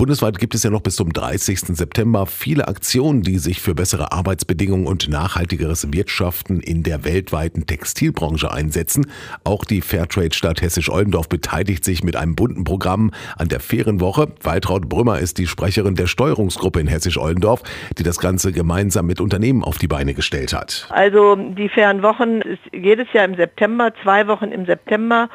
Bundesweit gibt es ja noch bis zum 30. September viele Aktionen, die sich für bessere Arbeitsbedingungen und nachhaltigeres Wirtschaften in der weltweiten Textilbranche einsetzen. Auch die Fairtrade-Stadt Hessisch-Oldendorf beteiligt sich mit einem bunten Programm an der fairen Woche. Waltraud Brümmer ist die Sprecherin der Steuerungsgruppe in Hessisch-Oldendorf, die das Ganze gemeinsam mit Unternehmen auf die Beine gestellt hat. Also die fairen Wochen ist jedes Jahr im September, zwei Wochen im September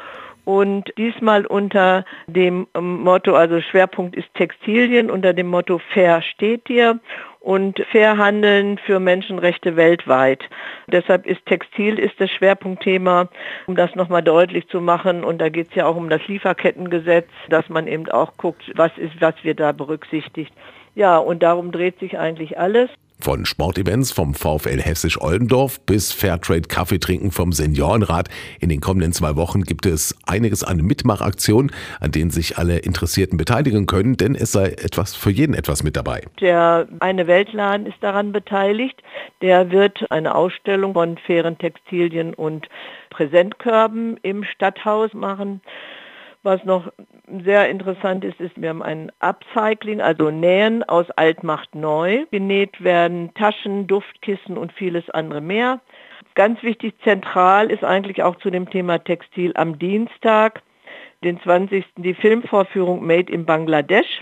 und diesmal unter dem ähm, Motto, also Schwerpunkt ist Textilien, unter dem Motto Fair steht dir und fair handeln für Menschenrechte weltweit. Deshalb ist Textil ist das Schwerpunktthema, um das nochmal deutlich zu machen. Und da geht es ja auch um das Lieferkettengesetz, dass man eben auch guckt, was ist, was wir da berücksichtigt. Ja, und darum dreht sich eigentlich alles. Von Sportevents vom VfL Hessisch-Oldendorf bis Fairtrade Kaffee trinken vom Seniorenrat. In den kommenden zwei Wochen gibt es einiges an Mitmachaktionen, an denen sich alle Interessierten beteiligen können, denn es sei etwas für jeden etwas mit dabei. Der eine Weltladen ist daran beteiligt. Der wird eine Ausstellung von fairen Textilien und Präsentkörben im Stadthaus machen. Was noch sehr interessant ist, ist, wir haben ein Upcycling, also Nähen aus alt macht neu. Genäht werden Taschen, Duftkissen und vieles andere mehr. Ganz wichtig, zentral ist eigentlich auch zu dem Thema Textil am Dienstag, den 20. die Filmvorführung Made in Bangladesch.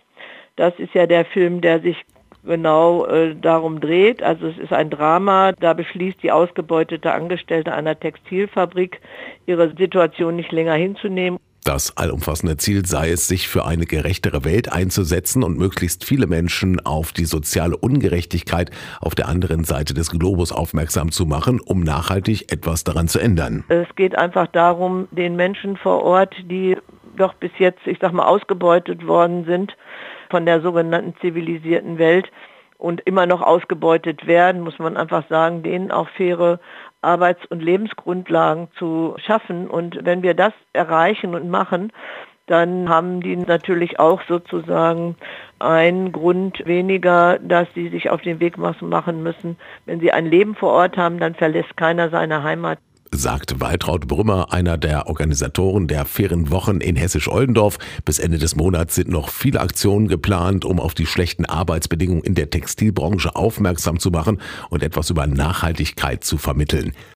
Das ist ja der Film, der sich genau äh, darum dreht. Also es ist ein Drama, da beschließt die ausgebeutete Angestellte einer Textilfabrik, ihre Situation nicht länger hinzunehmen. Das allumfassende Ziel sei es, sich für eine gerechtere Welt einzusetzen und möglichst viele Menschen auf die soziale Ungerechtigkeit auf der anderen Seite des Globus aufmerksam zu machen, um nachhaltig etwas daran zu ändern. Es geht einfach darum, den Menschen vor Ort, die doch bis jetzt, ich sag mal, ausgebeutet worden sind von der sogenannten zivilisierten Welt, und immer noch ausgebeutet werden, muss man einfach sagen, denen auch faire Arbeits- und Lebensgrundlagen zu schaffen. Und wenn wir das erreichen und machen, dann haben die natürlich auch sozusagen einen Grund weniger, dass sie sich auf den Weg machen müssen. Wenn sie ein Leben vor Ort haben, dann verlässt keiner seine Heimat sagt Waltraud Brümmer, einer der Organisatoren der fairen Wochen in Hessisch-Oldendorf. Bis Ende des Monats sind noch viele Aktionen geplant, um auf die schlechten Arbeitsbedingungen in der Textilbranche aufmerksam zu machen und etwas über Nachhaltigkeit zu vermitteln.